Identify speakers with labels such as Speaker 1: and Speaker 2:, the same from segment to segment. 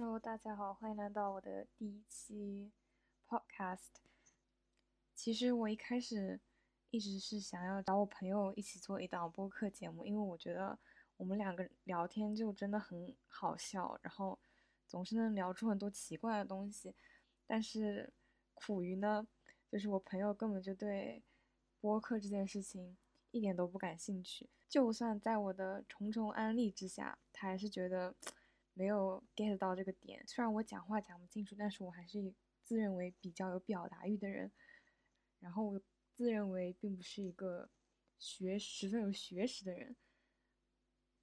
Speaker 1: Hello，大家好，欢迎来到我的第一期 Podcast。其实我一开始一直是想要找我朋友一起做一档播客节目，因为我觉得我们两个聊天就真的很好笑，然后总是能聊出很多奇怪的东西。但是苦于呢，就是我朋友根本就对播客这件事情一点都不感兴趣。就算在我的重重安利之下，他还是觉得。没有 get 到这个点，虽然我讲话讲不清楚，但是我还是自认为比较有表达欲的人。然后我自认为并不是一个学十分有学识的人。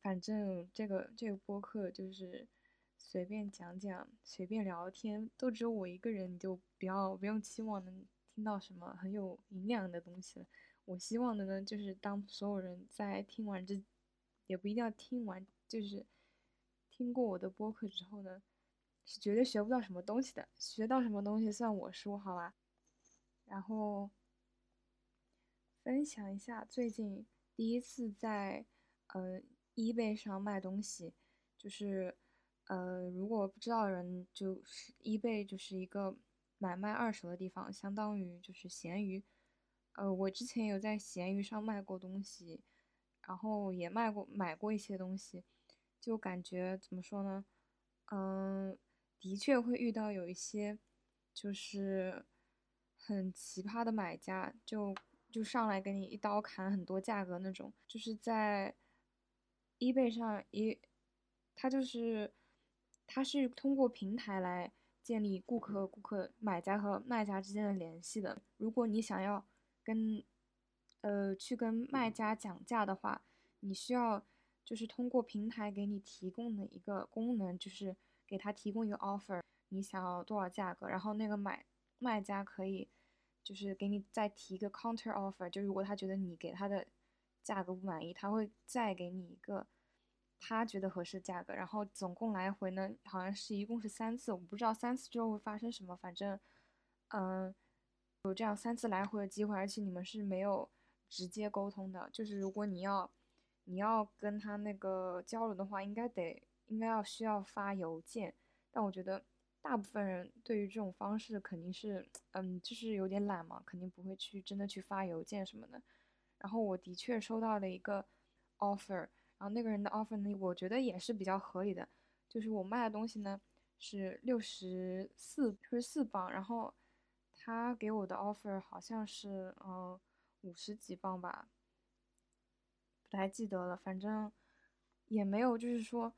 Speaker 1: 反正这个这个播客就是随便讲讲，随便聊天，都只有我一个人，你就不要不用期望能听到什么很有营养的东西了。我希望的呢，就是当所有人在听完这，也不一定要听完，就是。听过我的播客之后呢，是绝对学不到什么东西的。学到什么东西算我输，好吧？然后分享一下最近第一次在呃 eBay 上卖东西，就是呃如果不知道的人，就是 eBay 就是一个买卖二手的地方，相当于就是闲鱼。呃，我之前有在闲鱼上卖过东西，然后也卖过买过一些东西。就感觉怎么说呢？嗯，的确会遇到有一些就是很奇葩的买家，就就上来给你一刀砍很多价格那种。就是在 eBay 上，一他就是他是通过平台来建立顾客、顾客、买家和卖家之间的联系的。如果你想要跟呃去跟卖家讲价的话，你需要。就是通过平台给你提供的一个功能，就是给他提供一个 offer，你想要多少价格，然后那个买卖家可以就是给你再提一个 counter offer，就如果他觉得你给他的价格不满意，他会再给你一个他觉得合适价格，然后总共来回呢，好像是一共是三次，我不知道三次之后会发生什么，反正嗯有这样三次来回的机会，而且你们是没有直接沟通的，就是如果你要。你要跟他那个交流的话，应该得应该要需要发邮件，但我觉得大部分人对于这种方式肯定是，嗯，就是有点懒嘛，肯定不会去真的去发邮件什么的。然后我的确收到了一个 offer，然后那个人的 offer 呢，我觉得也是比较合理的，就是我卖的东西呢是六十四六十四磅，然后他给我的 offer 好像是嗯五十几磅吧。不太记得了，反正也没有，就是说，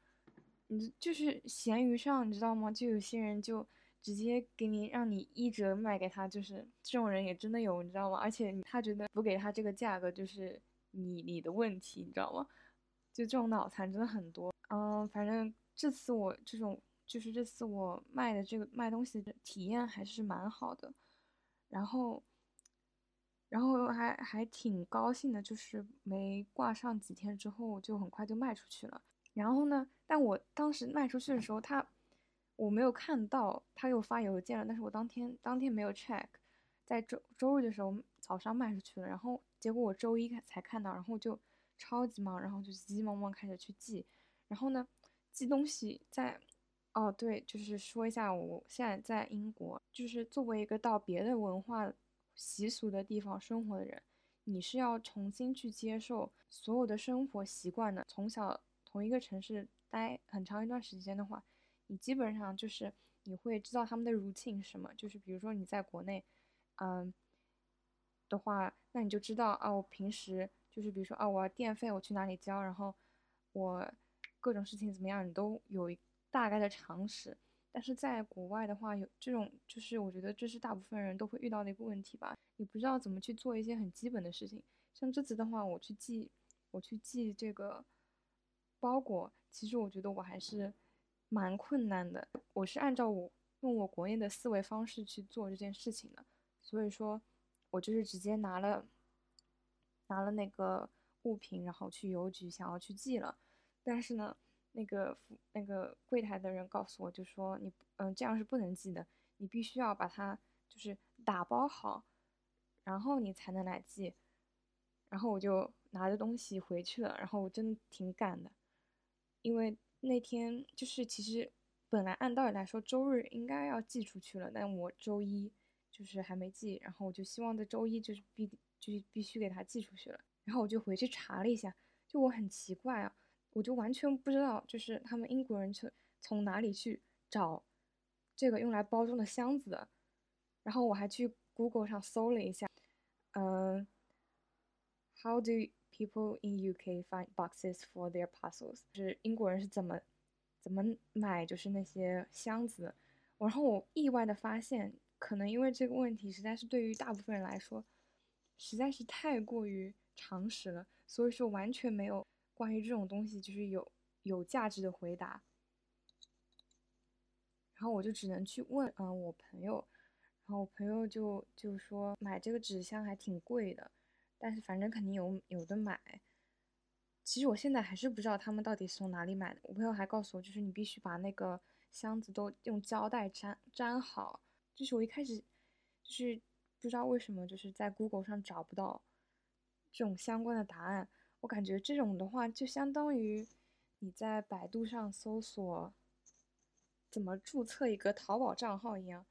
Speaker 1: 你就是闲鱼上，你知道吗？就有些人就直接给你让你一折卖给他，就是这种人也真的有，你知道吗？而且他觉得不给他这个价格就是你你的问题，你知道吗？就这种脑残真的很多。嗯，反正这次我这种就是这次我卖的这个卖东西的体验还是蛮好的，然后。然后还还挺高兴的，就是没挂上几天之后就很快就卖出去了。然后呢，但我当时卖出去的时候，他我没有看到他又发邮件了，但是我当天当天没有 check，在周周日的时候早上卖出去了，然后结果我周一才看到，然后就超级忙，然后就急急忙忙开始去寄。然后呢，寄东西在哦对，就是说一下，我现在在英国，就是作为一个到别的文化。习俗的地方生活的人，你是要重新去接受所有的生活习惯的。从小同一个城市待很长一段时间的话，你基本上就是你会知道他们的 routine 是什么。就是比如说你在国内，嗯的话，那你就知道啊，我平时就是比如说啊，我要电费我去哪里交，然后我各种事情怎么样，你都有大概的常识。但是在国外的话，有这种就是我觉得这是大部分人都会遇到的一个问题吧。你不知道怎么去做一些很基本的事情。像这次的话，我去寄，我去寄这个包裹，其实我觉得我还是蛮困难的。我是按照我用我国内的思维方式去做这件事情的，所以说，我就是直接拿了拿了那个物品，然后去邮局想要去寄了。但是呢。那个那个柜台的人告诉我，就说你嗯这样是不能寄的，你必须要把它就是打包好，然后你才能来寄。然后我就拿着东西回去了，然后我真的挺赶的，因为那天就是其实本来按道理来说周日应该要寄出去了，但我周一就是还没寄，然后我就希望在周一就是必就是必须给他寄出去了。然后我就回去查了一下，就我很奇怪啊，我就完全不知道就是他们英国人从从哪里去找这个用来包装的箱子的。然后我还去 Google 上搜了一下，嗯，How do people in UK find boxes for their parcels？就是英国人是怎么怎么买就是那些箱子？然后我意外的发现，可能因为这个问题实在是对于大部分人来说，实在是太过于常识了，所以说完全没有关于这种东西就是有有价值的回答。然后我就只能去问，嗯，我朋友。然后我朋友就就说买这个纸箱还挺贵的，但是反正肯定有有的买。其实我现在还是不知道他们到底是从哪里买的。我朋友还告诉我，就是你必须把那个箱子都用胶带粘粘好。就是我一开始就是不知道为什么就是在 Google 上找不到这种相关的答案。我感觉这种的话就相当于你在百度上搜索怎么注册一个淘宝账号一样。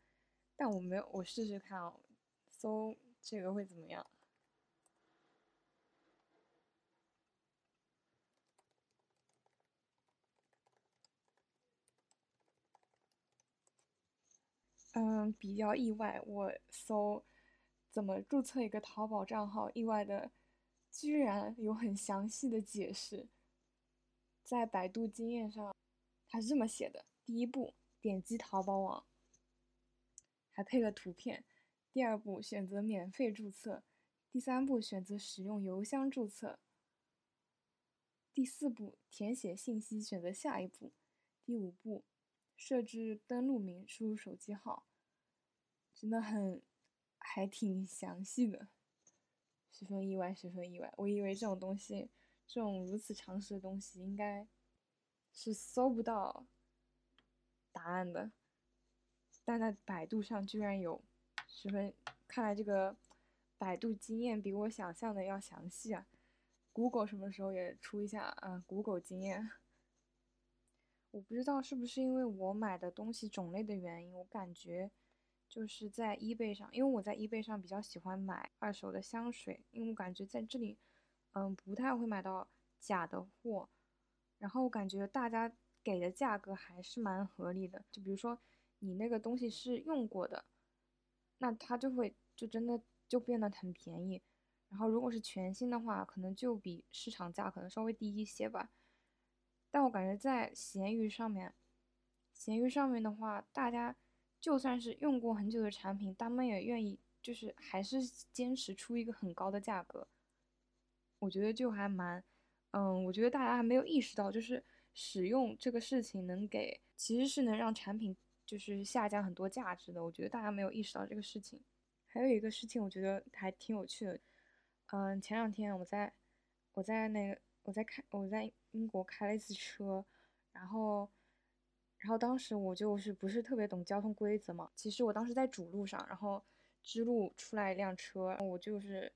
Speaker 1: 但我没有，我试试看哦，搜这个会怎么样？嗯，比较意外，我搜怎么注册一个淘宝账号，意外的居然有很详细的解释，在百度经验上，它是这么写的：第一步，点击淘宝网。还配了图片。第二步，选择免费注册；第三步，选择使用邮箱注册；第四步，填写信息，选择下一步；第五步，设置登录名，输入手机号。真的很，还挺详细的，十分意外，十分意外。我以为这种东西，这种如此常识的东西，应该是搜不到答案的。但在百度上居然有十分，看来这个百度经验比我想象的要详细啊！Google 什么时候也出一下啊？Google 经验，我不知道是不是因为我买的东西种类的原因，我感觉就是在 eBay 上，因为我在 eBay 上比较喜欢买二手的香水，因为我感觉在这里，嗯，不太会买到假的货，然后我感觉大家给的价格还是蛮合理的，就比如说。你那个东西是用过的，那它就会就真的就变得很便宜。然后如果是全新的话，可能就比市场价可能稍微低一些吧。但我感觉在闲鱼上面，闲鱼上面的话，大家就算是用过很久的产品，他们也愿意就是还是坚持出一个很高的价格。我觉得就还蛮，嗯，我觉得大家还没有意识到，就是使用这个事情能给，其实是能让产品。就是下降很多价值的，我觉得大家没有意识到这个事情。还有一个事情，我觉得还挺有趣的。嗯，前两天我在我在那个我在开我在英国开了一次车，然后然后当时我就是不是特别懂交通规则嘛。其实我当时在主路上，然后支路出来一辆车，我就是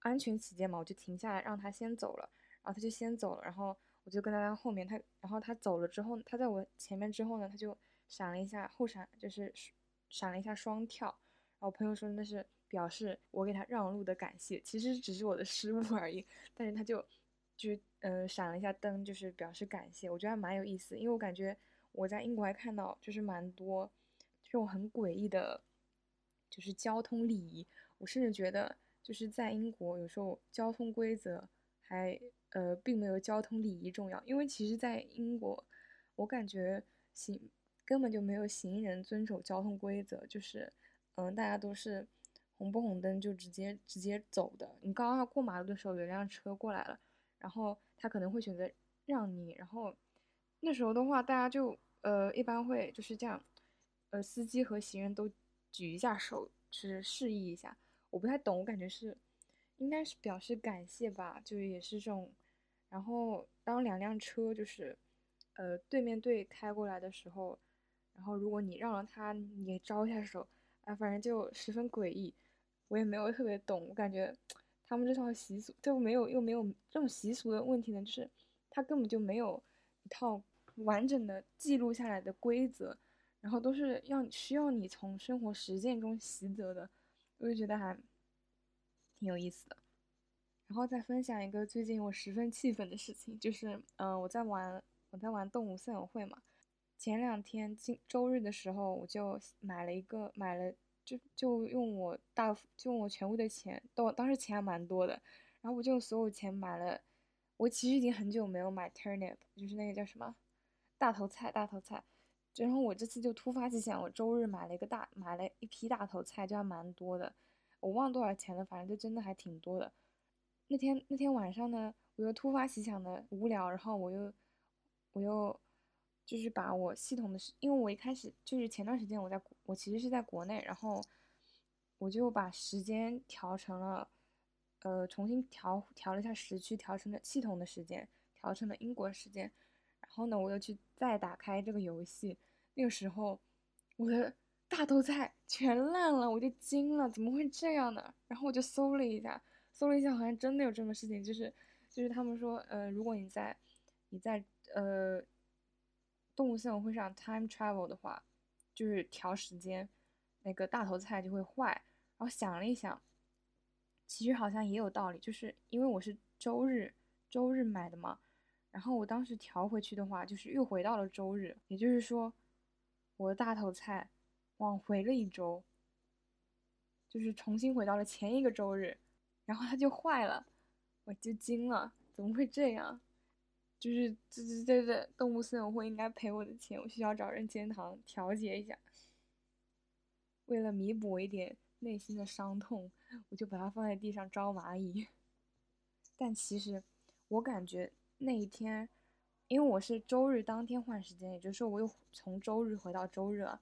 Speaker 1: 安全起见嘛，我就停下来让他先走了，然后他就先走了，然后我就跟在他后面，他然后他走了之后，他在我前面之后呢，他就。闪了一下后闪，就是闪了一下双跳，然后朋友说那是表示我给他让路的感谢，其实只是我的失误而已，但是他就就嗯闪了一下灯，就是表示感谢，我觉得还蛮有意思，因为我感觉我在英国还看到就是蛮多这种很诡异的，就是交通礼仪，我甚至觉得就是在英国有时候交通规则还呃并没有交通礼仪重要，因为其实，在英国我感觉行。根本就没有行人遵守交通规则，就是，嗯，大家都是红不红灯就直接直接走的。你刚刚过马路的时候，有辆车过来了，然后他可能会选择让你，然后那时候的话，大家就呃一般会就是这样，呃，司机和行人都举一下手，就是示意一下。我不太懂，我感觉是应该是表示感谢吧，就是也是这种。然后当两辆车就是呃对面对开过来的时候。然后，如果你让了他，你招一下手，啊，反正就十分诡异，我也没有特别懂。我感觉他们这套习俗就没有，又没有这种习俗的问题呢，就是他根本就没有一套完整的记录下来的规则，然后都是要需要你从生活实践中习得的，我就觉得还挺有意思的。然后再分享一个最近我十分气愤的事情，就是嗯，我在玩我在玩动物森友会嘛，前两天今周日的时候，我就买了一个买了就就用我大就用我全部的钱，都当时钱还蛮多的，然后我就用所有钱买了。我其实已经很久没有买 turnip，就是那个叫什么大头菜，大头菜。然后我这次就突发奇想，我周日买了一个大，买了一批大头菜，就还蛮多的。我忘多少钱了，反正就真的还挺多的。那天那天晚上呢，我又突发奇想的无聊，然后我又我又就是把我系统的，因为我一开始就是前段时间我在我其实是在国内，然后我就把时间调成了。呃，重新调调了一下时区，调成了系统的时间，调成了英国时间。然后呢，我又去再打开这个游戏，那个时候我的大头菜 全烂了，我就惊了，怎么会这样呢？然后我就搜了一下，搜了一下，好像真的有这么事情，就是就是他们说，呃，如果你在你在呃动物森友会上 time travel 的话，就是调时间，那个大头菜就会坏。然后想了一想。其实好像也有道理，就是因为我是周日周日买的嘛，然后我当时调回去的话，就是又回到了周日，也就是说，我的大头菜往回了一周，就是重新回到了前一个周日，然后它就坏了，我就惊了，怎么会这样？就是这这这这动物森友会应该赔我的钱，我需要找任天堂调节一下，为了弥补一点。内心的伤痛，我就把它放在地上招蚂蚁。但其实我感觉那一天，因为我是周日当天换时间，也就是说我又从周日回到周日了。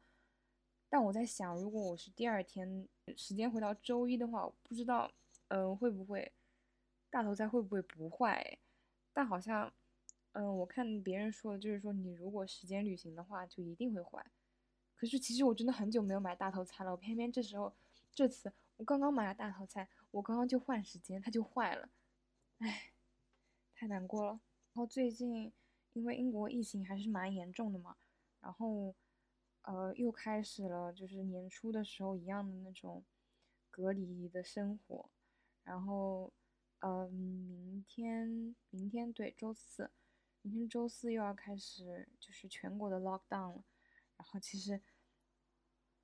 Speaker 1: 但我在想，如果我是第二天时间回到周一的话，我不知道，嗯，会不会大头菜会不会不坏？但好像，嗯，我看别人说的就是说，你如果时间旅行的话，就一定会坏。可是其实我真的很久没有买大头菜了，我偏偏这时候。这次我刚刚买了大头菜，我刚刚就换时间，它就坏了，唉，太难过了。然后最近因为英国疫情还是蛮严重的嘛，然后呃又开始了就是年初的时候一样的那种隔离的生活，然后嗯明天明天对周四，明天周四又要开始就是全国的 lockdown 了，然后其实。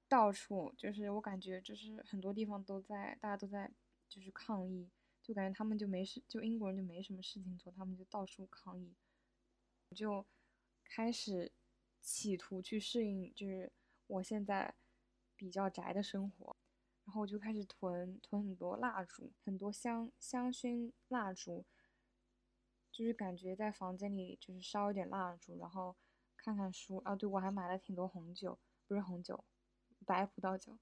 Speaker 1: 到处就是我感觉就是很多地方都在，大家都在就是抗议，就感觉他们就没事，就英国人就没什么事情做，他们就到处抗议，就开始企图去适应，就是我现在比较宅的生活，然后我就开始囤囤很多蜡烛，很多香香薰蜡烛，就是感觉在房间里就是烧一点蜡烛，然后看看书。啊，对我还买了挺多红酒，不是红酒。白葡萄酒，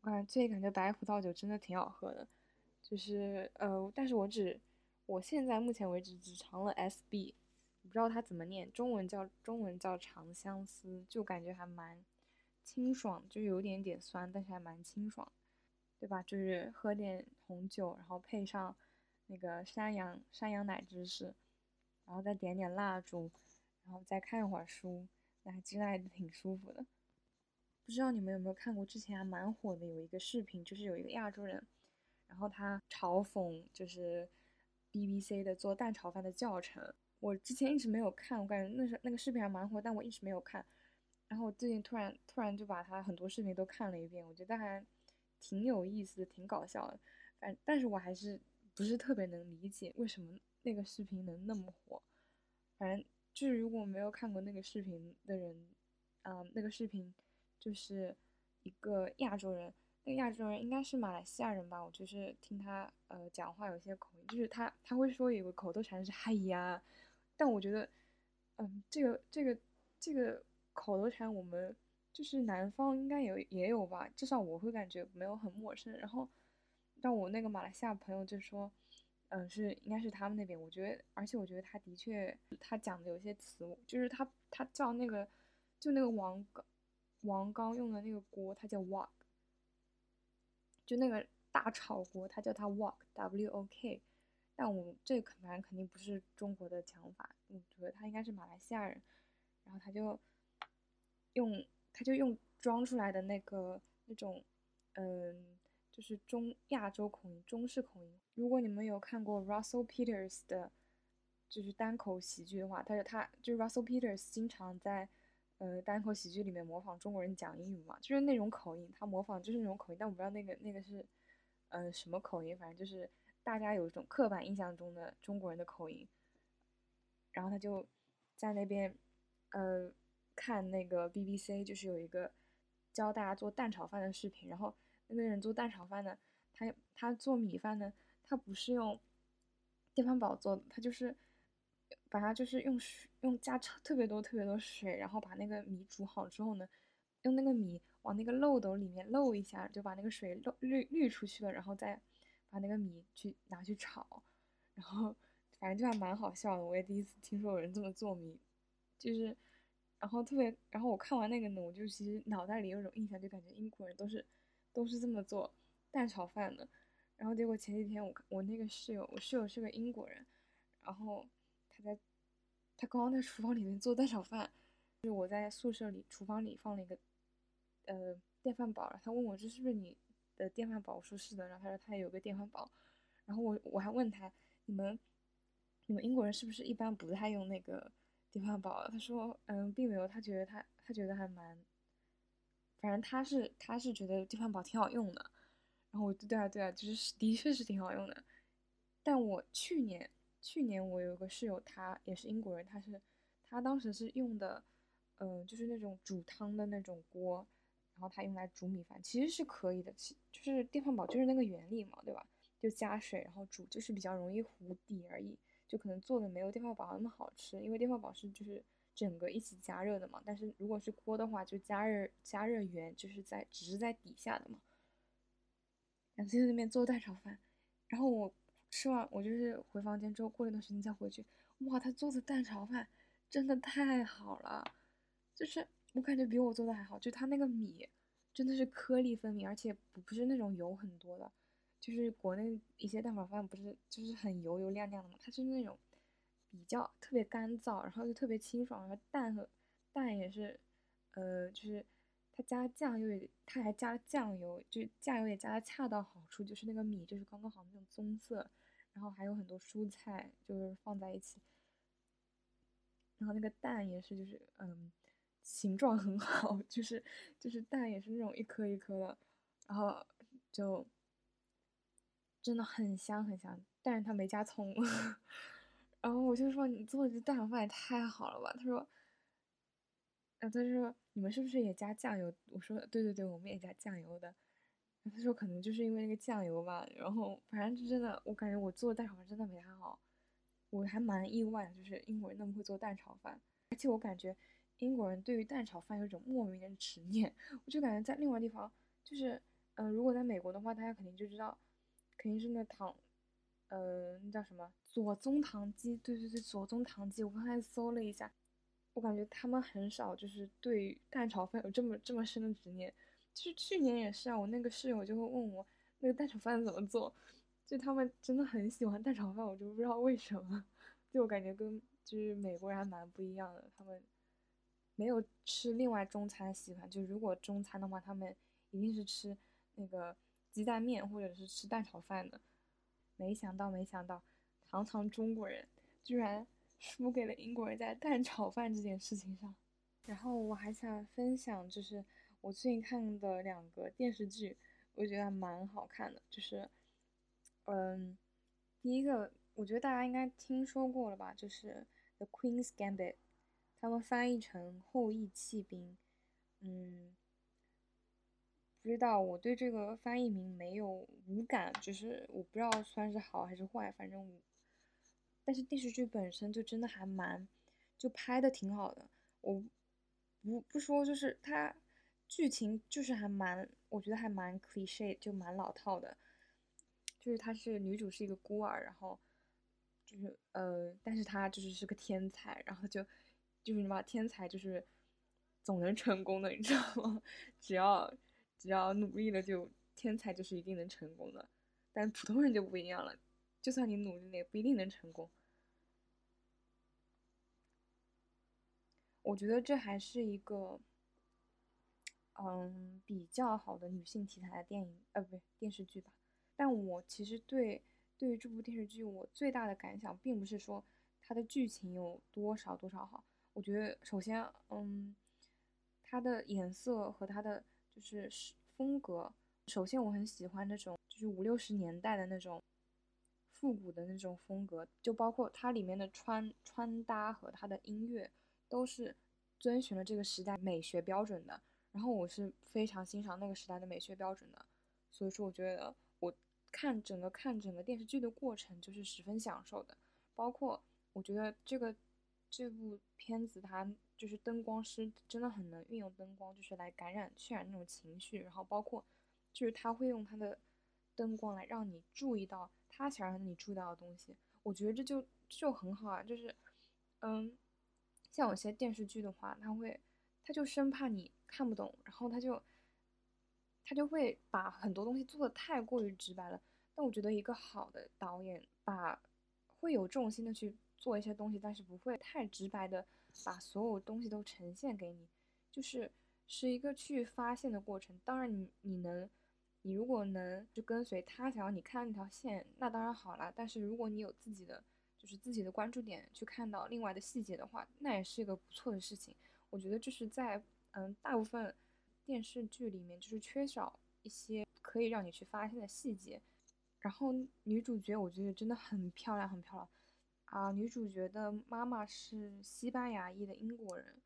Speaker 1: 我感觉最近感觉白葡萄酒真的挺好喝的，就是呃，但是我只我现在目前为止只尝了 SB，不知道它怎么念，中文叫中文叫长相思，就感觉还蛮清爽，就有点点酸，但是还蛮清爽，对吧？就是喝点红酒，然后配上那个山羊山羊奶芝士，然后再点点蜡烛，然后再看一会儿书，那还真的挺舒服的。不知道你们有没有看过，之前还蛮火的，有一个视频，就是有一个亚洲人，然后他嘲讽就是 BBC 的做蛋炒饭的教程。我之前一直没有看，我感觉那是那个视频还蛮火，但我一直没有看。然后我最近突然突然就把他很多视频都看了一遍，我觉得还挺有意思，挺搞笑的。反但是我还是不是特别能理解为什么那个视频能那么火。反正就是如果没有看过那个视频的人，啊，那个视频。就是一个亚洲人，那个亚洲人应该是马来西亚人吧？我就是听他呃讲话有些口音，就是他他会说有个口头禅是嗨呀，但我觉得，嗯，这个这个这个口头禅我们就是南方应该有也有吧，至少我会感觉没有很陌生。然后，但我那个马来西亚朋友就说，嗯，是应该是他们那边。我觉得，而且我觉得他的确他讲的有些词，就是他他叫那个就那个王刚。王刚用的那个锅，他叫 wok，就那个大炒锅，他叫它 wok，w o k，但我这个反正肯定不是中国的讲法，我觉得他应该是马来西亚人，然后他就用他就用装出来的那个那种嗯，就是中亚洲口音、中式口音。如果你们有看过 Russell Peters 的，就是单口喜剧的话，他就他就 Russell Peters 经常在呃单口喜剧里面模仿中国人讲英语嘛，就是那种口音，他模仿就是那种口音，但我不知道那个那个是呃什么口音，反正就是大家有一种刻板印象中的中国人的口音。然后他就在那边呃看那个 BBC，就是有一个教大家做蛋炒饭的视频，然后那个人做蛋炒饭呢，他他做米饭呢，他不是用电饭煲做的，他就是把它就是用水用加特别多特别多水，然后把那个米煮好之后呢，用那个米往那个漏斗里面漏一下，就把那个水漏滤滤出去了，然后再把那个米去拿去炒，然后。反正就还蛮好笑的，我也第一次听说有人这么做米，就是，然后特别，然后我看完那个呢，我就其实脑袋里有种印象，就感觉英国人都是都是这么做蛋炒饭的，然后结果前几天我我那个室友，我室友是个英国人，然后他刚刚在厨房里面做蛋炒饭，就我在宿舍里厨房里放了一个呃电饭煲，他问我这是不是你的电饭煲，我说是的，然后他说他也有个电饭煲，然后我我还问他你们。你们英国人是不是一般不太用那个电饭煲？他说，嗯，并没有，他觉得他他觉得还蛮，反正他是他是觉得电饭煲挺好用的。然后我就对啊对啊，就是的确是挺好用的。但我去年去年我有个室友，他也是英国人，他是他当时是用的，嗯，就是那种煮汤的那种锅，然后他用来煮米饭，其实是可以的，其就是电饭煲就是那个原理嘛，对吧？就加水然后煮，就是比较容易糊底而已。就可能做的没有电饭煲那么好吃，因为电饭煲是就是整个一起加热的嘛。但是如果是锅的话，就加热加热源就是在只是在底下的嘛。然后在那边做蛋炒饭，然后我吃完我就是回房间之后过了一段时间再回去，哇，他做的蛋炒饭真的太好了，就是我感觉比我做的还好，就他那个米真的是颗粒分明，而且不不是那种油很多的。就是国内一些蛋炒饭不是就是很油油亮亮的嘛，它是那种比较特别干燥，然后又特别清爽，然后蛋和蛋也是，呃，就是他加酱油也，它还加了酱油，就酱油也加的恰到好处，就是那个米就是刚刚好那种棕色，然后还有很多蔬菜就是放在一起，然后那个蛋也是就是嗯形状很好，就是就是蛋也是那种一颗一颗的，然后就。真的很香很香，但是他没加葱。然后我就说你做的这蛋炒饭也太好了吧？他说，然后他说你们是不是也加酱油？我说对对对，我们也加酱油的。然后他说可能就是因为那个酱油吧。然后反正就真的，我感觉我做的蛋炒饭真的没他好，我还蛮意外，就是英国人那么会做蛋炒饭。而且我感觉英国人对于蛋炒饭有一种莫名的执念。我就感觉在另外地方，就是嗯，如果在美国的话，大家肯定就知道。肯定是那糖，呃，那叫什么左宗棠鸡？对对对，左宗棠鸡。我刚才搜了一下，我感觉他们很少就是对蛋炒饭有这么这么深的执念。就是去年也是啊，我那个室友就会问我那个蛋炒饭怎么做，就他们真的很喜欢蛋炒饭，我就不知道为什么。就我感觉跟就是美国人还蛮不一样的，他们没有吃另外中餐习惯，就如果中餐的话，他们一定是吃那个。鸡蛋面或者是吃蛋炒饭的，没想到没想到，堂堂中国人居然输给了英国人在蛋炒饭这件事情上。然后我还想分享，就是我最近看的两个电视剧，我觉得还蛮好看的。就是，嗯，第一个我觉得大家应该听说过了吧，就是《The Queen's Gambit》，他们翻译成《后羿弃兵》，嗯。不知道，我对这个翻译名没有无感，就是我不知道算是好还是坏，反正，但是电视剧本身就真的还蛮，就拍的挺好的。我不不说，就是它剧情就是还蛮，我觉得还蛮 cliche，就蛮老套的。就是她是女主是一个孤儿，然后就是呃，但是她就是是个天才，然后就就是什么天才就是总能成功的，你知道吗？只要。只要努力了，就天才就是一定能成功的。但普通人就不一样了，就算你努力了，也不一定能成功。我觉得这还是一个，嗯，比较好的女性题材的电影，呃，不对，电视剧吧。但我其实对对于这部电视剧，我最大的感想，并不是说它的剧情有多少多少好。我觉得首先，嗯，它的颜色和它的就是风格，首先我很喜欢那种就是五六十年代的那种复古的那种风格，就包括它里面的穿穿搭和它的音乐。都是遵循了这个时代美学标准的，然后我是非常欣赏那个时代的美学标准的，所以说我觉得我看整个看整个电视剧的过程就是十分享受的，包括我觉得这个这部片子它就是灯光师真的很能运用灯光，就是来感染渲染那种情绪，然后包括就是他会用他的灯光来让你注意到他想让你注意到的东西，我觉得这就就很好啊，就是嗯。像有些电视剧的话，他会，他就生怕你看不懂，然后他就，他就会把很多东西做的太过于直白了。但我觉得一个好的导演，把会有重心的去做一些东西，但是不会太直白的把所有东西都呈现给你，就是是一个去发现的过程。当然，你你能，你如果能就跟随他想要你看那条线，那当然好了。但是如果你有自己的。就是自己的关注点去看到另外的细节的话，那也是一个不错的事情。我觉得就是在嗯大部分电视剧里面，就是缺少一些可以让你去发现的细节。然后女主角我觉得真的很漂亮，很漂亮啊！女主角的妈妈是西班牙裔的英国人，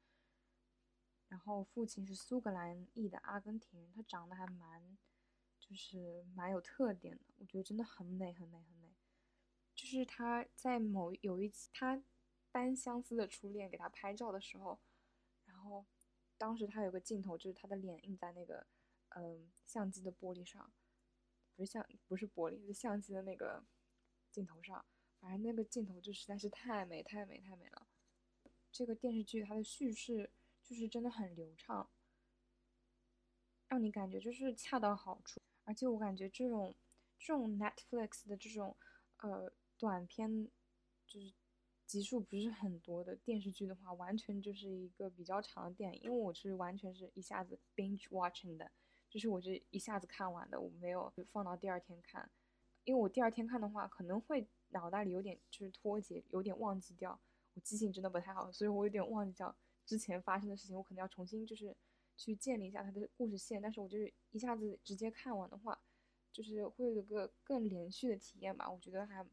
Speaker 1: 然后父亲是苏格兰裔的阿根廷人，她长得还蛮就是蛮有特点的，我觉得真的很美，很美，很美。就是他在某有一次，他单相思的初恋给他拍照的时候，然后当时他有个镜头，就是他的脸印在那个嗯相机的玻璃上，不是相不是玻璃，是相机的那个镜头上，反正那个镜头就实在是太美太美太美了。这个电视剧它的叙事就是真的很流畅，让你感觉就是恰到好处，而且我感觉这种这种 Netflix 的这种呃。短片就是集数不是很多的电视剧的话，完全就是一个比较长的电影。因为我是完全是一下子 binge watching 的，就是我这一下子看完的，我没有放到第二天看。因为我第二天看的话，可能会脑袋里有点就是脱节，有点忘记掉。我记性真的不太好，所以我有点忘记掉之前发生的事情。我可能要重新就是去建立一下它的故事线。但是我就是一下子直接看完的话，就是会有个更连续的体验吧。我觉得还。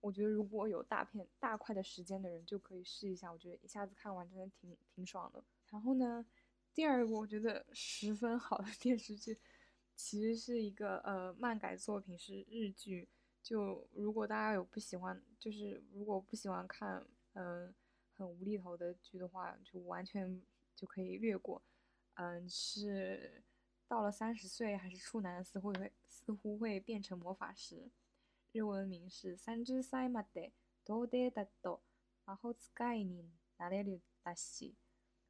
Speaker 1: 我觉得如果有大片大块的时间的人就可以试一下，我觉得一下子看完真的挺挺爽的。然后呢，第二个我觉得十分好的电视剧，其实是一个呃漫改作品，是日剧。就如果大家有不喜欢，就是如果不喜欢看嗯很无厘头的剧的话，就完全就可以略过。嗯，是到了三十岁还是处男，似乎会似乎会变成魔法师。日文名是三十歳までどうでだと魔法使いになれるだし。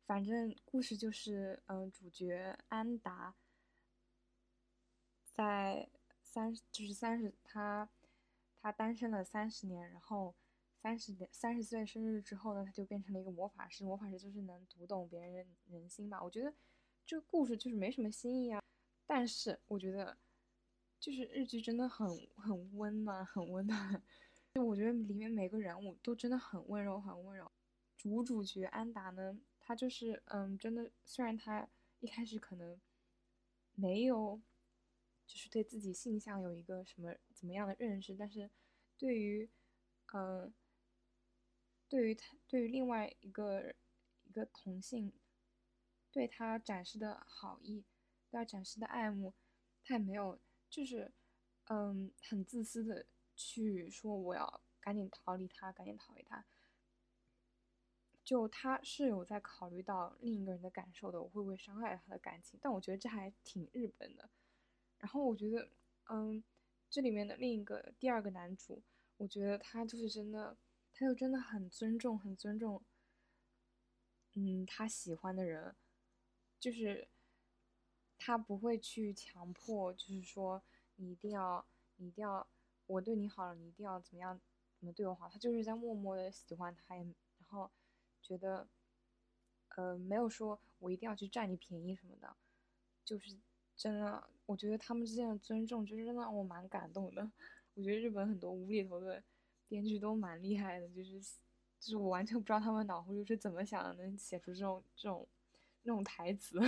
Speaker 1: 反正故事就是，嗯，主角安达在三就是三十，他他单身了三十年，然后三十年三十岁生日之后呢，他就变成了一个魔法师。魔法师就是能读懂别人人心吧？我觉得这个故事就是没什么新意啊，但是我觉得。 就是日剧真的很很温暖，很温暖。就我觉得里面每个人物都真的很温柔，很温柔。主主角安达呢，他就是嗯，真的，虽然他一开始可能没有，就是对自己性向有一个什么怎么样的认识，但是对于嗯，对于他，对于另外一个一个同性，对他展示的好意，对他展示的爱慕，他也没有。就是，嗯，很自私的去说我要赶紧逃离他，赶紧逃离他。就他是有在考虑到另一个人的感受的，我会不会伤害他的感情？但我觉得这还挺日本的。然后我觉得，嗯，这里面的另一个第二个男主，我觉得他就是真的，他就真的很尊重，很尊重，嗯，他喜欢的人，就是。他不会去强迫，就是说你一定要，你一定要我对你好了，你一定要怎么样怎么对我好，他就是在默默的喜欢他，然后觉得，呃，没有说我一定要去占你便宜什么的，就是真的，我觉得他们之间的尊重就是真的让我蛮感动的。我觉得日本很多无厘头的编剧都蛮厉害的，就是就是我完全不知道他们脑回路是怎么想的，能写出这种这种那种台词。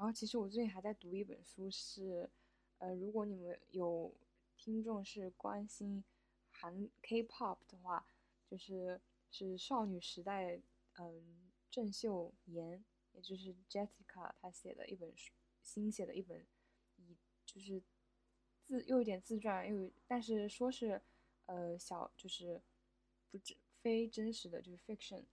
Speaker 1: 然后其实我最近还在读一本书，是，呃，如果你们有听众是关心韩 K-pop 的话，就是是少女时代，嗯，郑秀妍，也就是 Jessica，她写的一本书，新写的一本，以就是自又有点自传，又但是说是，呃，小就是不真非真实的就是 fiction，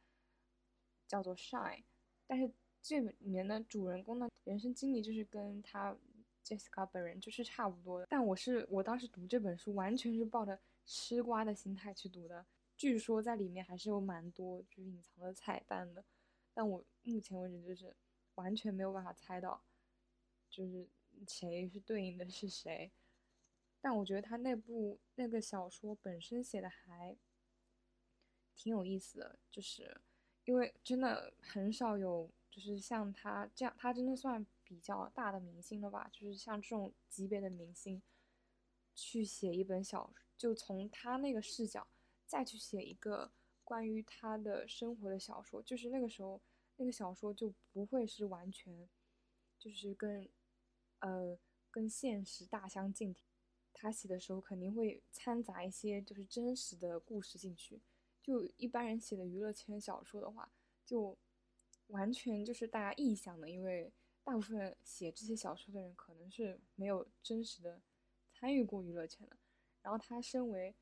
Speaker 1: 叫做 Shine，但是。这里面的主人公的人生经历就是跟他 Jessica 本人就是差不多的，但我是我当时读这本书完全是抱着吃瓜的心态去读的。据说在里面还是有蛮多就是隐藏的彩蛋的，但我目前为止就是完全没有办法猜到，就是谁是对应的是谁。但我觉得他那部那个小说本身写的还挺有意思的，就是因为真的很少有。就是像他这样，他真的算比较大的明星了吧？就是像这种级别的明星，去写一本小，就从他那个视角再去写一个关于他的生活的小说，就是那个时候那个小说就不会是完全，就是跟，呃，跟现实大相径庭。他写的时候肯定会掺杂一些就是真实的故事进去。就一般人写的娱乐圈小说的话，就。完全就是大家臆想的，因为大部分写这些小说的人可能是没有真实的参与过娱乐圈的。然后他身为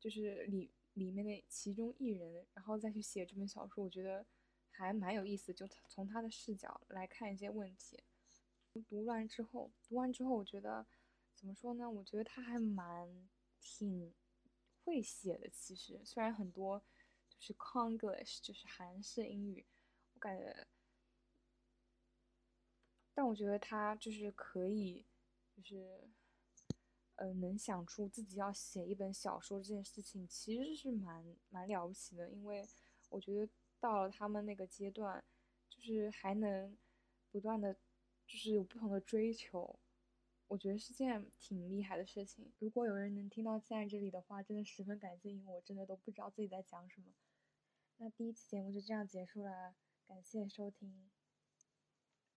Speaker 1: 就是里里面的其中一人，然后再去写这本小说，我觉得还蛮有意思。就从他的视角来看一些问题。读完之后，读完之后，我觉得怎么说呢？我觉得他还蛮挺会写的。其实虽然很多就是 Conglish，就是韩式英语。感觉，但我觉得他就是可以，就是，呃，能想出自己要写一本小说这件事情，其实是蛮蛮了不起的。因为我觉得到了他们那个阶段，就是还能不断的，就是有不同的追求，我觉得是件挺厉害的事情。如果有人能听到现在这里的话，真的十分感谢，因为我真的都不知道自己在讲什么。那第一期节目就这样结束了。感谢收听。